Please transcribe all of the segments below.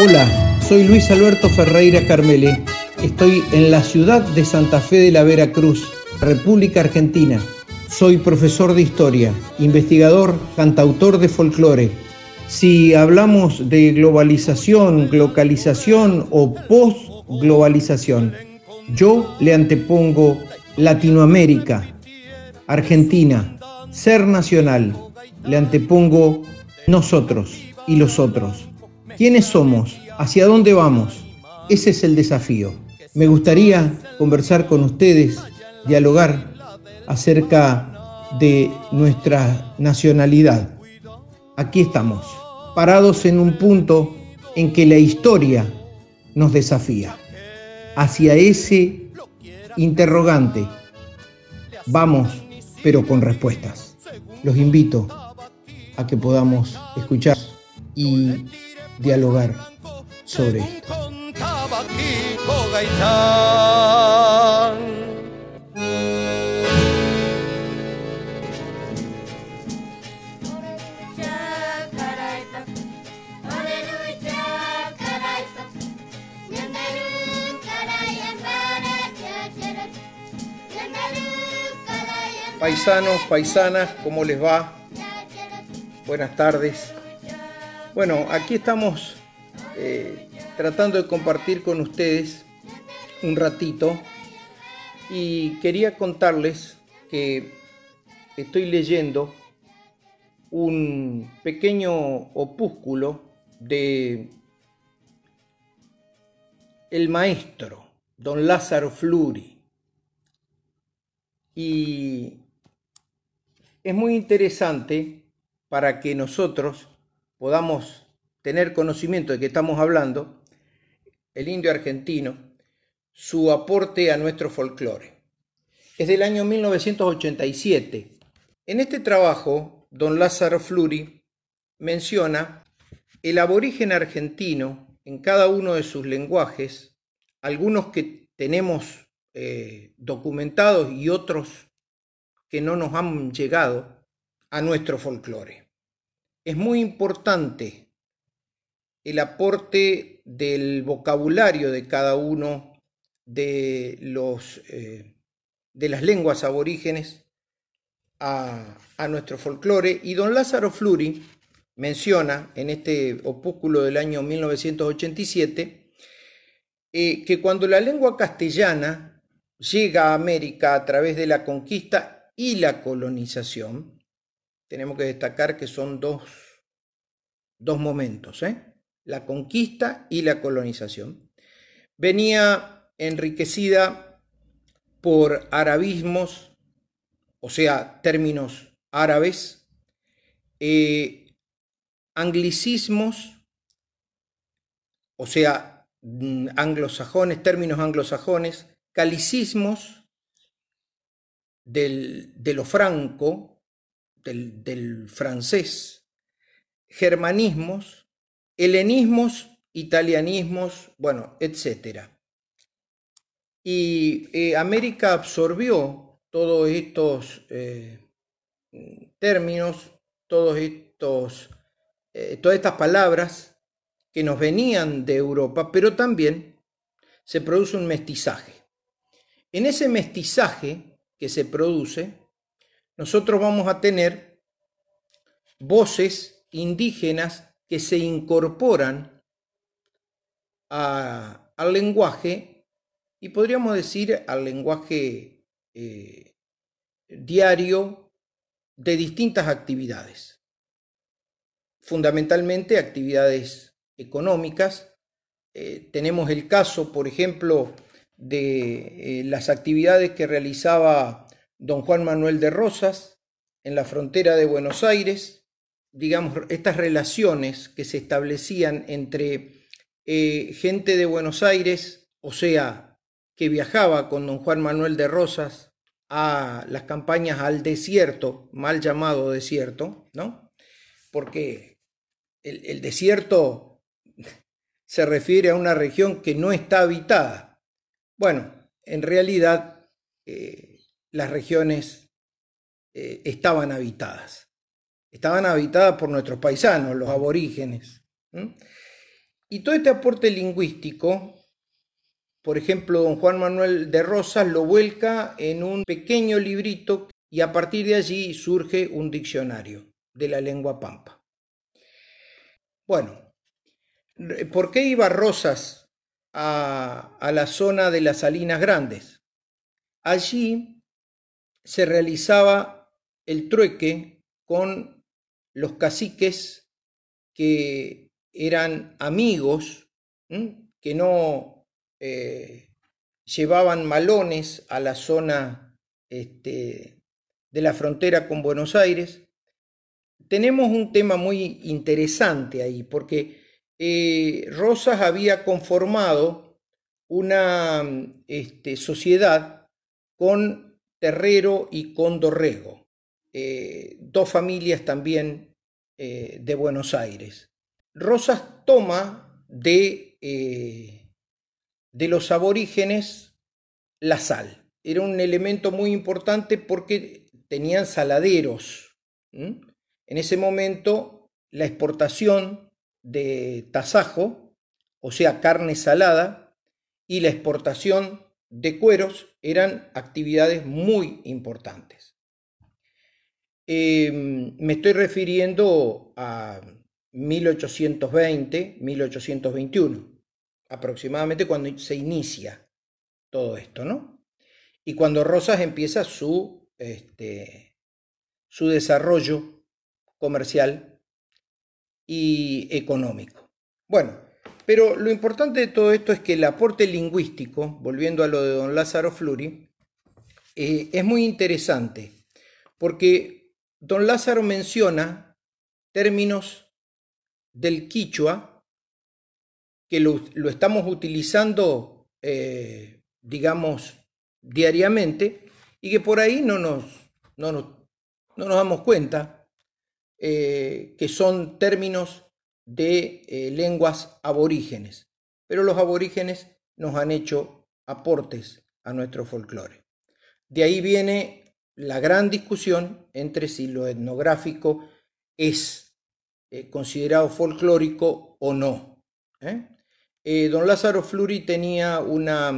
Hola, soy Luis Alberto Ferreira Carmele. Estoy en la ciudad de Santa Fe de la Veracruz, República Argentina. Soy profesor de historia, investigador, cantautor de folclore. Si hablamos de globalización, localización o post-globalización, yo le antepongo Latinoamérica, Argentina, ser nacional. Le antepongo nosotros y los otros. ¿Quiénes somos? ¿Hacia dónde vamos? Ese es el desafío. Me gustaría conversar con ustedes, dialogar acerca de nuestra nacionalidad. Aquí estamos, parados en un punto en que la historia nos desafía. Hacia ese interrogante vamos, pero con respuestas. Los invito a que podamos escuchar y dialogar sobre esto. Paisanos, paisanas, ¿cómo les va? Buenas tardes. Bueno, aquí estamos eh, tratando de compartir con ustedes un ratito y quería contarles que estoy leyendo un pequeño opúsculo de el maestro, don Lázaro Fluri. Y es muy interesante para que nosotros podamos tener conocimiento de que estamos hablando, el indio argentino, su aporte a nuestro folclore. Es del año 1987. En este trabajo, don Lázaro Fluri menciona el aborigen argentino en cada uno de sus lenguajes, algunos que tenemos eh, documentados y otros que no nos han llegado a nuestro folclore. Es muy importante el aporte del vocabulario de cada uno de, eh, las lenguas aborígenes a, nuestro folclore. Y don Lázaro Fluri menciona en este opúsculo del año 1987 eh, que cuando la lengua castellana llega a América a través de la conquista y la colonización, tenemos que destacar que son dos, dos momentos, ¿eh? la conquista y la colonización, venía enriquecida por arabismos, o sea, términos árabes, eh, anglicismos, o sea, mm, anglosajones, términos anglosajones, calicismos, de lo franco, del, francés, germanismos, helenismos, italianismos, bueno, etc. Y eh, América absorbió todos estos eh, términos, todos estos, eh, todas estas palabras que nos venían de Europa, pero también se produce un mestizaje. En ese mestizaje que se produce, nosotros vamos a tener voces indígenas que se incorporan al lenguaje y podríamos decir al lenguaje eh, diario de distintas actividades, fundamentalmente actividades económicas. Eh, tenemos el caso, por ejemplo, de eh, las actividades que realizaba don Juan Manuel de Rosas en la frontera de Buenos Aires, digamos, estas relaciones que se establecían entre eh, gente de Buenos Aires, o sea, que viajaba con don Juan Manuel de Rosas a las campañas al desierto, mal llamado desierto, ¿no? Porque el desierto se refiere a una región que no está habitada, bueno, en realidad eh, las regiones eh, estaban habitadas. Estaban habitadas por nuestros paisanos, los aborígenes. Y todo este aporte lingüístico, por ejemplo, don Juan Manuel de Rosas lo vuelca en un pequeño librito y a partir de allí surge un diccionario de la lengua pampa. Bueno, ¿por qué iba Rosas a, a la zona de las Salinas Grandes? Allí se realizaba el trueque con los caciques que eran amigos, que no eh, llevaban malones a la zona este, de la frontera con Buenos Aires. Tenemos un tema muy interesante ahí, porque eh, Rosas había conformado una este, sociedad con Terrero y con Dorrego, eh, dos familias también de Buenos Aires. Rosas toma de, eh, de los aborígenes la sal. Era un elemento muy importante porque tenían saladeros. En ese momento, la exportación de tasajo, o sea, carne salada, y la exportación de cueros eran actividades muy importantes. Em, me estoy refiriendo a 1820, 1821, aproximadamente cuando se inicia todo esto, ¿no? Y cuando Rosas empieza su, este, su desarrollo comercial y económico. Bueno, pero lo importante de todo esto es que el aporte lingüístico, volviendo a lo de don Lázaro Fluri, eh, es muy interesante, porque don Lázaro menciona términos del quichua, que lo, estamos utilizando, eh, digamos, diariamente, y que por ahí no nos, no nos, no nos damos cuenta eh, que son términos de eh, lenguas aborígenes. Pero los aborígenes nos han hecho aportes a nuestro folclore. De ahí viene la gran discusión entre si lo etnográfico es eh, considerado folclórico o no. ¿eh? Don Lázaro Fluri tenía una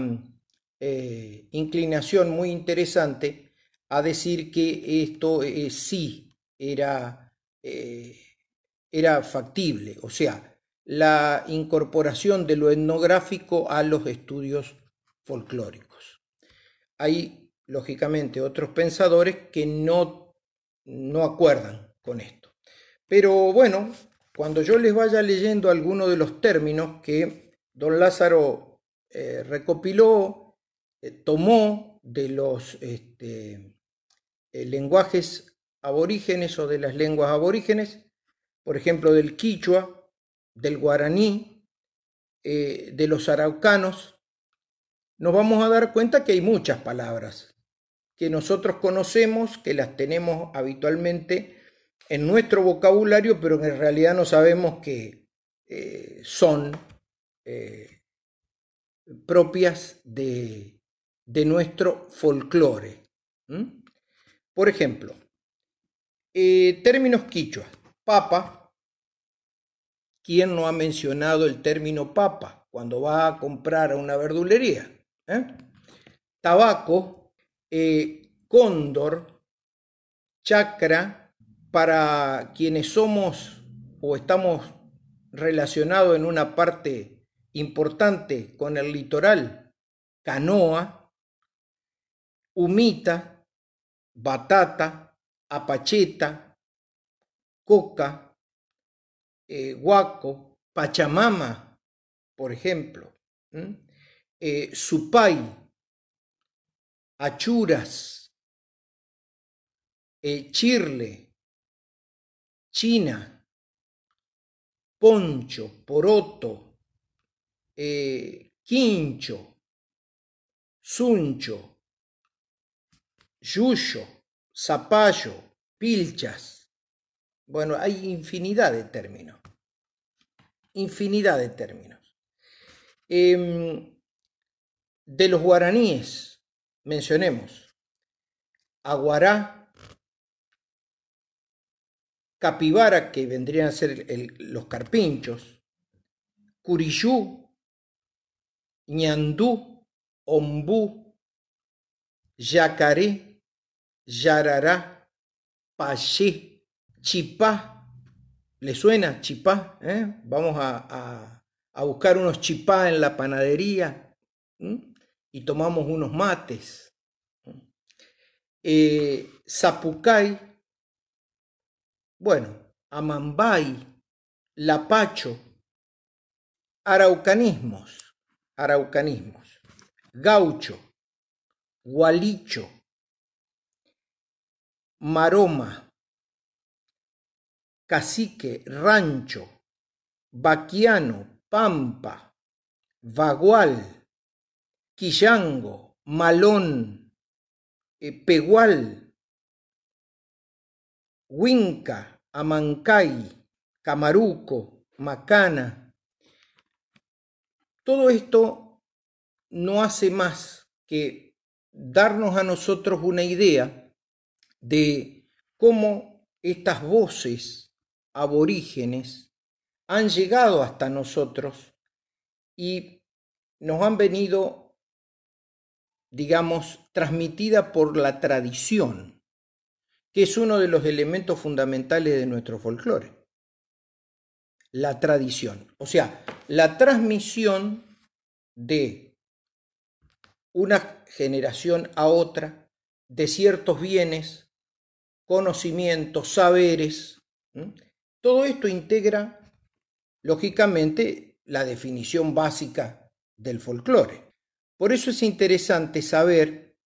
inclinación muy interesante a decir que esto sí era, era factible, o sea, la incorporación de lo etnográfico a los estudios folclóricos. Hay, lógicamente, otros pensadores que no, no acuerdan con esto. Pero bueno, cuando yo les vaya leyendo algunos de los términos que don Lázaro eh, recopiló, eh, tomó de los este, eh, lenguajes aborígenes o de las lenguas aborígenes, por ejemplo, del quichua, del guaraní, de los araucanos, nos vamos a dar cuenta que hay muchas palabras que nosotros conocemos, que las tenemos habitualmente en nuestro vocabulario, pero en realidad no sabemos que eh, son eh, propias de, nuestro folclore. Por ejemplo, eh, términos quichua, papa, ¿quién no ha mencionado el término papa cuando va a comprar a una verdulería? Tabaco, cóndor, chacra, para quienes somos o estamos relacionados en una parte importante con el litoral, canoa, humita, batata, apacheta, coca, eh, guaco, pachamama, por ejemplo, eh, supay, achuras, eh, chirle, China, poncho, poroto, eh, quincho, suncho, yuyo, zapallo, pilchas. Bueno, hay infinidad de términos. Infinidad de términos. Em, de los guaraníes, mencionemos, aguará, capibara, que vendrían a ser los carpinchos, Curiyú, ñandú, ombú, yacaré, yarará, payé, chipá. ¿Le suena chipá? ¿Eh? Vamos a, buscar unos chipá en la panadería y tomamos unos mates. Eh, zapucay, bueno, amambay, lapacho, araucanismos, araucanismos, gaucho, gualicho, maroma, cacique, rancho, vaquiano, pampa, vagual, quillango, malón, eh, pegual, huinca, amancay, camaruco, macana, todo esto no hace más que darnos a nosotros una idea de cómo estas voces aborígenes han llegado hasta nosotros y nos han venido, digamos, transmitida por la tradición, que es uno de los elementos fundamentales de nuestro folclore la tradición. O sea, la transmisión de una generación a otra de ciertos bienes, conocimientos, saberes. Todo esto integra, lógicamente, la definición básica del folclore. Por eso es interesante saber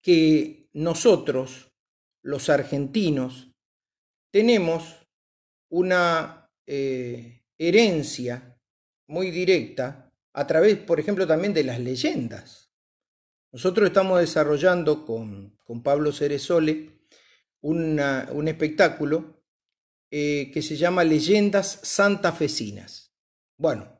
que nosotros, los argentinos, tenemos una eh, herencia muy directa a través, por ejemplo, también de las leyendas. Nosotros estamos desarrollando con, Pablo Ceresole un espectáculo eh, que se llama Leyendas Santafesinas. Bueno,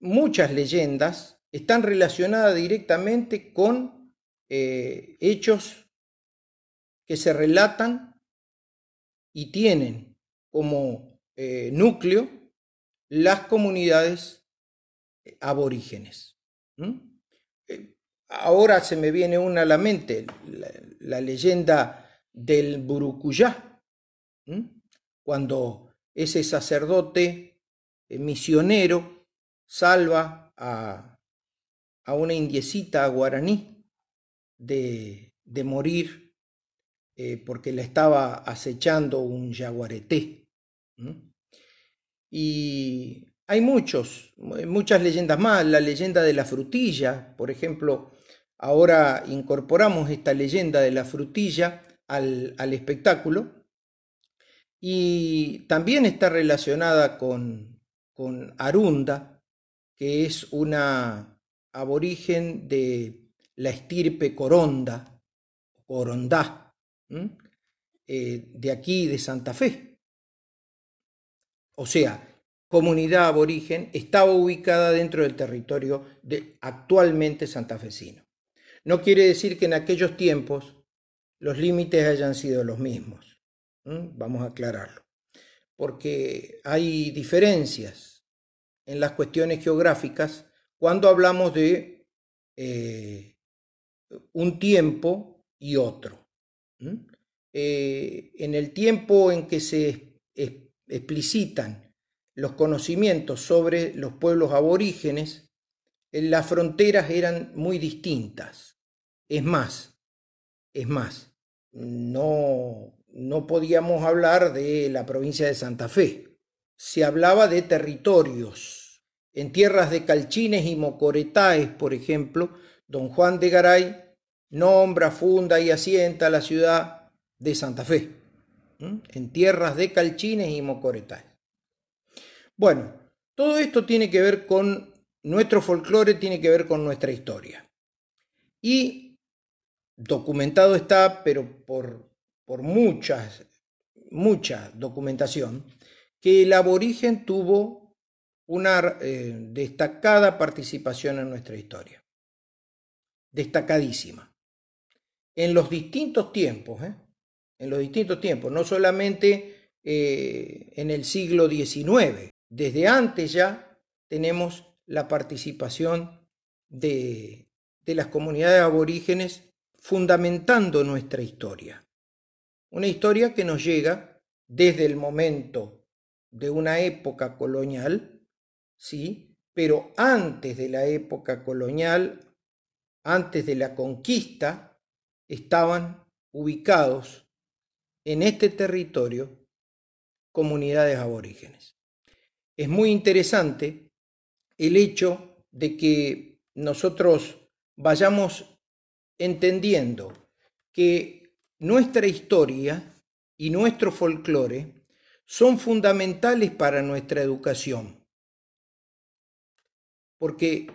muchas leyendas están relacionadas directamente con eh, hechos que se relatan y tienen como eh, núcleo las comunidades aborígenes. Ahora se me viene una a la mente, la, leyenda del Burucuyá, cuando ese sacerdote misionero salva a, una indiecita guaraní de, de morir porque la estaba acechando un yaguareté. Y hay muchos, muchas leyendas más. La leyenda de la frutilla, por ejemplo, ahora incorporamos esta leyenda de la frutilla al, espectáculo. Y también está relacionada con, con Arunda, que es una aborigen de la estirpe coronda, corondá, eh, de aquí de Santa Fe o sea, comunidad aborigen, estaba ubicada dentro del territorio de actualmente santafesino. No quiere decir que en aquellos tiempos los límites hayan sido los mismos. Vamos a aclararlo. Porque hay diferencias en las cuestiones geográficas cuando hablamos de eh, un tiempo y otro. Eh, en el tiempo en que se explicitan los conocimientos sobre los pueblos aborígenes, las fronteras eran muy distintas. Es más, es más, no, no podíamos hablar de la provincia de Santa Fe. Se hablaba de territorios. En tierras de Calchines y Mocoretaes, por ejemplo, don Juan de Garay nombra, funda y asienta la ciudad de Santa Fe en tierras de Calchines y Mocoretá. Bueno, todo esto tiene que ver con nuestro folclore, tiene que ver con nuestra historia. Y documentado está, pero por, por muchas, mucha documentación, que el aborigen tuvo una eh, destacada participación en nuestra historia. Destacadísima. En los distintos tiempos, ¿eh? en los distintos tiempos, no solamente eh, en el siglo XIX. desde antes ya tenemos la participación de, de las comunidades aborígenes fundamentando nuestra historia. Una historia que nos llega desde el momento de una época colonial, sí, pero antes de la época colonial, antes de la conquista, estaban ubicados en este territorio comunidades aborígenes. Es muy interesante el hecho de que nosotros vayamos entendiendo que nuestra historia y nuestro folclore son fundamentales para nuestra educación, porque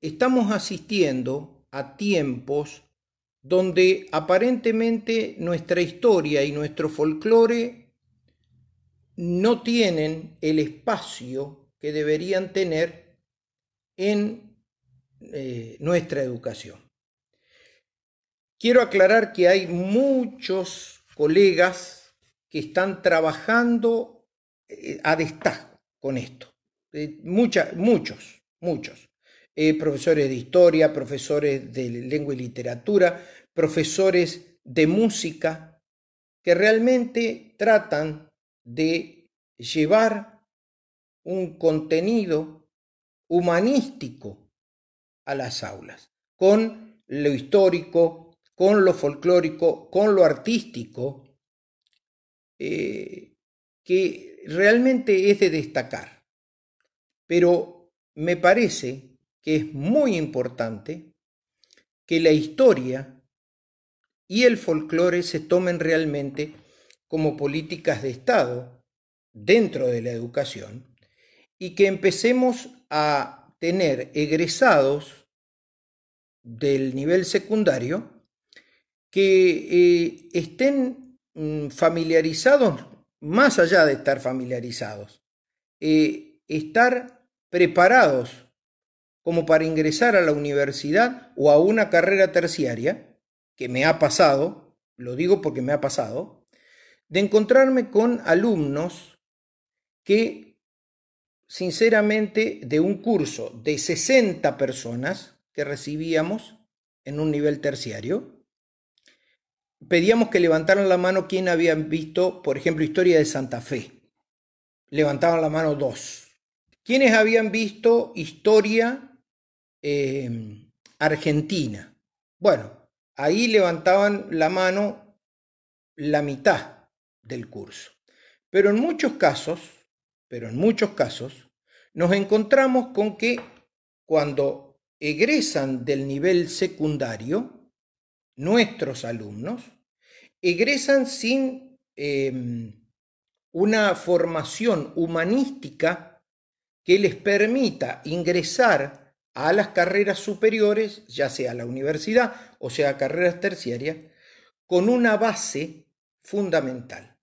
estamos asistiendo a tiempos donde aparentemente nuestra historia y nuestro folclore no tienen el espacio que deberían tener en eh, nuestra educación. Quiero aclarar que hay muchos colegas que están trabajando eh, a destajo con esto. Eh, muchos, muchos. Eh, profesores de historia, profesores de lengua y literatura, profesores de música, que realmente tratan de llevar un contenido humanístico a las aulas, con lo histórico, con lo folclórico, con lo artístico, eh, que realmente es de destacar. Pero me parece que es muy importante que la historia y el folclore se tomen realmente como políticas de Estado dentro de la educación y que empecemos a tener egresados del nivel secundario que eh, estén mm, familiarizados, más allá de estar familiarizados, eh, estar preparados como para ingresar a la universidad o a una carrera terciaria, que me ha pasado, lo digo porque me ha pasado, de encontrarme con alumnos que, sinceramente, de un curso de 60 personas que recibíamos en un nivel terciario, pedíamos que levantaran la mano quien habían visto, por ejemplo, Historia de Santa Fe. Levantaban la mano dos. ¿Quiénes habían visto Historia em, Argentina? Bueno, ahí levantaban la mano la mitad del curso. Pero en muchos casos, pero en muchos casos, nos encontramos con que cuando egresan del nivel secundario, nuestros alumnos egresan sin em, una formación humanística que les permita ingresar a las carreras superiores, ya sea a la universidad o sea a carreras terciarias, con una base fundamental.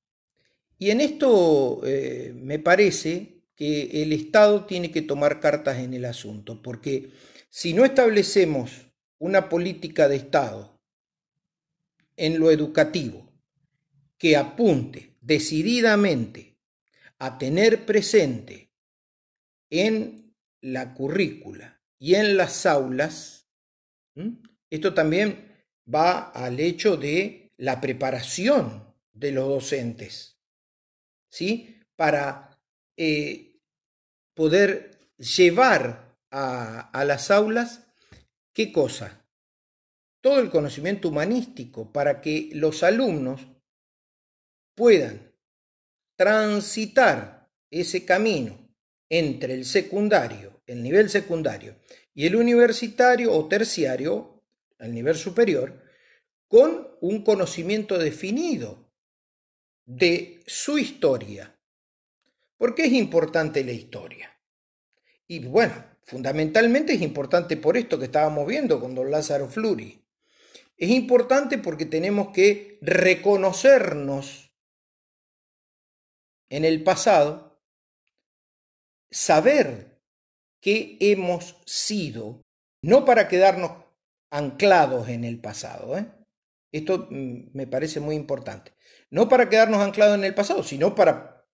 Y en esto eh, me parece que el Estado tiene que tomar cartas en el asunto, porque si no establecemos una política de Estado en lo educativo que apunte decididamente a tener presente en la currícula y en las aulas, esto también va al hecho de la preparación de los docentes, ¿sí? Para eh, poder llevar a, a las aulas, ¿qué cosa? Todo el conocimiento humanístico para que los alumnos puedan transitar ese camino entre el secundario, el nivel secundario, y el universitario o terciario, el nivel superior, con un conocimiento definido de su historia. ¿Por qué es importante la historia? Y bueno, fundamentalmente es importante por esto que estábamos viendo con don Lázaro Fluri. Es importante porque tenemos que reconocernos en el pasado, saber qué hemos sido, no para quedarnos anclados en el pasado. ¿eh? Esto mm, me parece muy importante. No para quedarnos anclados en el pasado, sino para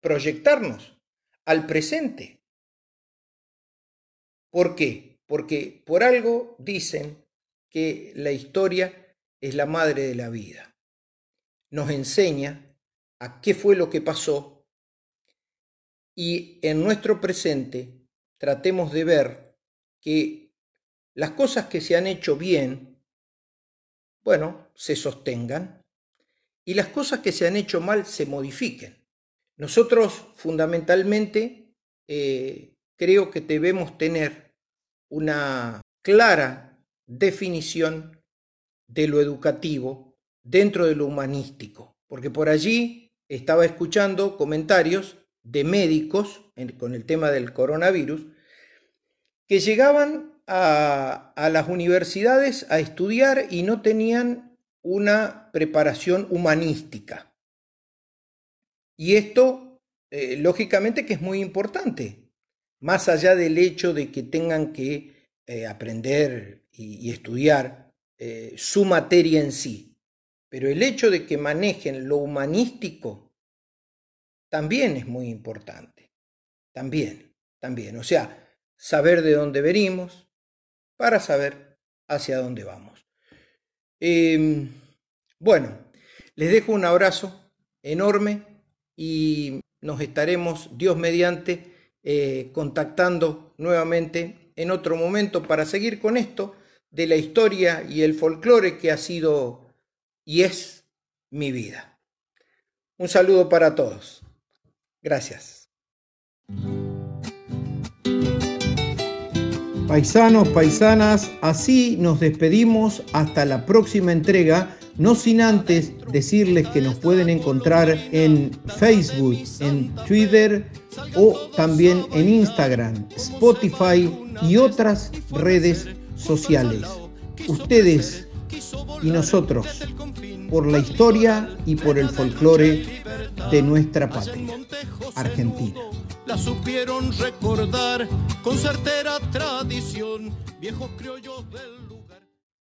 proyectarnos al presente. ¿Por qué? Porque por algo dicen que la historia es la madre de la vida. Nos enseña a qué fue lo que pasó y en nuestro presente tratemos de ver que las cosas que se han hecho bien, bueno, se sostengan y las cosas que se han hecho mal se modifiquen. Nosotros fundamentalmente eh, creo que debemos tener una clara definición de lo educativo dentro de lo humanístico, porque por allí estaba escuchando comentarios de médicos con el tema del coronavirus que llegaban a, las universidades a estudiar y no tenían una preparación humanística. Y esto, eh, lógicamente, que es muy importante, más allá del hecho de que tengan que eh, aprender y, estudiar eh, su materia en sí, pero el hecho de que manejen lo humanístico también es muy importante, también, también, o sea, saber de dónde venimos para saber hacia dónde vamos. Em, bueno, les dejo un abrazo enorme y nos estaremos, Dios mediante, eh, contactando nuevamente en otro momento para seguir con esto de la historia y el folclore que ha sido y es mi vida. Un saludo para todos. Gracias. Paisanos, paisanas, así nos despedimos hasta la próxima entrega no sin antes decirles que nos pueden encontrar en Facebook, en Twitter o también en Instagram, Spotify y otras redes sociales. Ustedes y nosotros, por la historia y por el folclore de nuestra patria, Argentina. La supieron recordar con certera tradición, viejos criollos del